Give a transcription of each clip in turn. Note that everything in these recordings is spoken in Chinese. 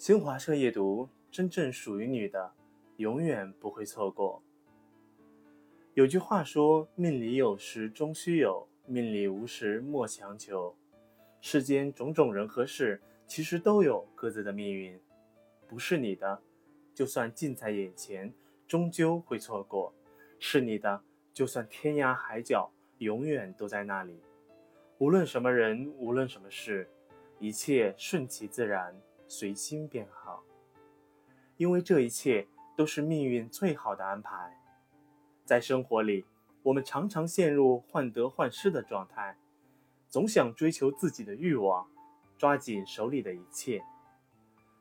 新华社夜读：真正属于你的，永远不会错过。有句话说：“命里有时终须有，命里无时莫强求。”世间种种人和事，其实都有各自的命运，不是你的，就算近在眼前，终究会错过；是你的，就算天涯海角，永远都在那里。无论什么人，无论什么事，一切顺其自然。随心便好，因为这一切都是命运最好的安排。在生活里，我们常常陷入患得患失的状态，总想追求自己的欲望，抓紧手里的一切。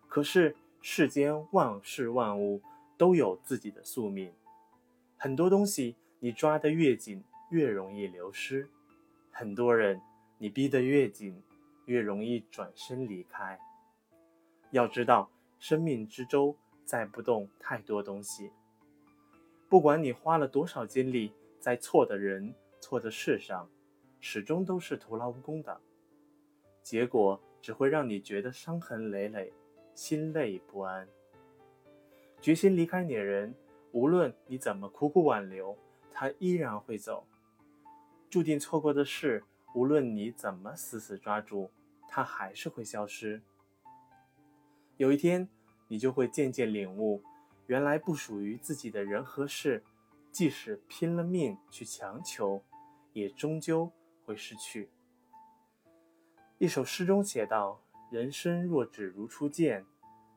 可是世间万事万物都有自己的宿命，很多东西你抓得越紧，越容易流失；很多人你逼得越紧，越容易转身离开。要知道，生命之舟载不动太多东西。不管你花了多少精力在错的人、错的事上，始终都是徒劳无功的，结果只会让你觉得伤痕累累，心累不安。决心离开你的人，无论你怎么苦苦挽留，他依然会走；注定错过的事，无论你怎么死死抓住，他还是会消失。有一天，你就会渐渐领悟，原来不属于自己的人和事，即使拼了命去强求，也终究会失去。一首诗中写道：“人生若只如初见，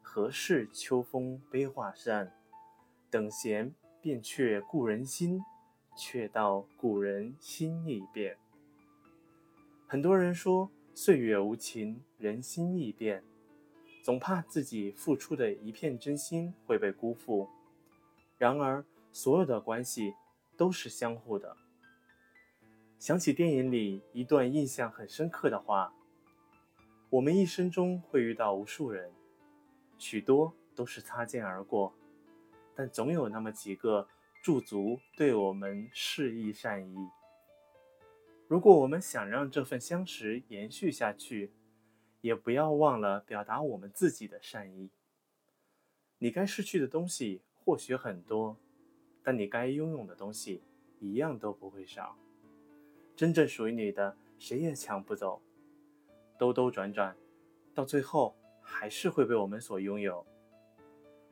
何事秋风悲画扇？等闲变却故人心，却道故人心易变。”很多人说，岁月无情，人心易变。总怕自己付出的一片真心会被辜负，然而所有的关系都是相互的。想起电影里一段印象很深刻的话：“我们一生中会遇到无数人，许多都是擦肩而过，但总有那么几个驻足对我们示意善意。如果我们想让这份相识延续下去，”也不要忘了表达我们自己的善意。你该失去的东西或许很多，但你该拥有的东西一样都不会少。真正属于你的，谁也抢不走。兜兜转转，到最后还是会被我们所拥有。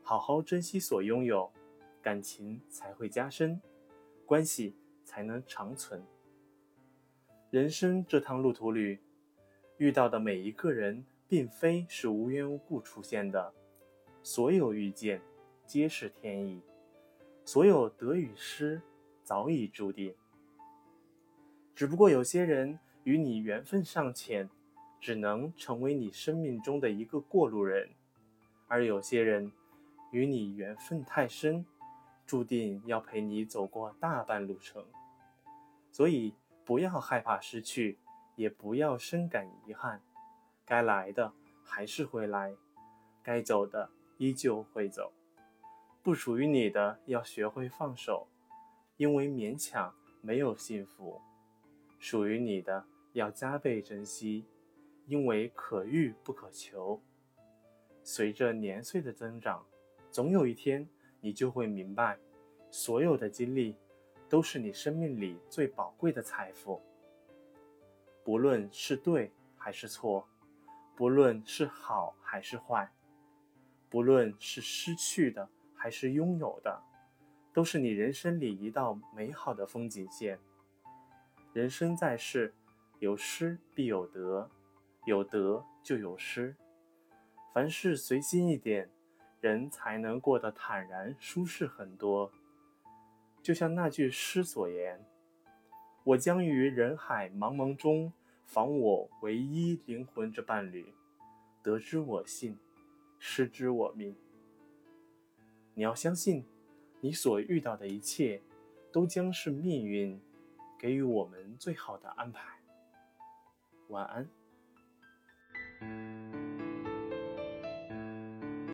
好好珍惜所拥有，感情才会加深，关系才能长存。人生这趟路途里。遇到的每一个人，并非是无缘无故出现的，所有遇见皆是天意，所有得与失早已注定。只不过有些人与你缘分尚浅，只能成为你生命中的一个过路人；而有些人与你缘分太深，注定要陪你走过大半路程。所以，不要害怕失去。也不要深感遗憾，该来的还是会来，该走的依旧会走，不属于你的要学会放手，因为勉强没有幸福；属于你的要加倍珍惜，因为可遇不可求。随着年岁的增长，总有一天你就会明白，所有的经历都是你生命里最宝贵的财富。不论是对还是错，不论是好还是坏，不论是失去的还是拥有的，都是你人生里一道美好的风景线。人生在世，有失必有得，有得就有失。凡事随心一点，人才能过得坦然舒适很多。就像那句诗所言。我将于人海茫茫中访我唯一灵魂之伴侣，得之我幸，失之我命。你要相信，你所遇到的一切，都将是命运给予我们最好的安排。晚安。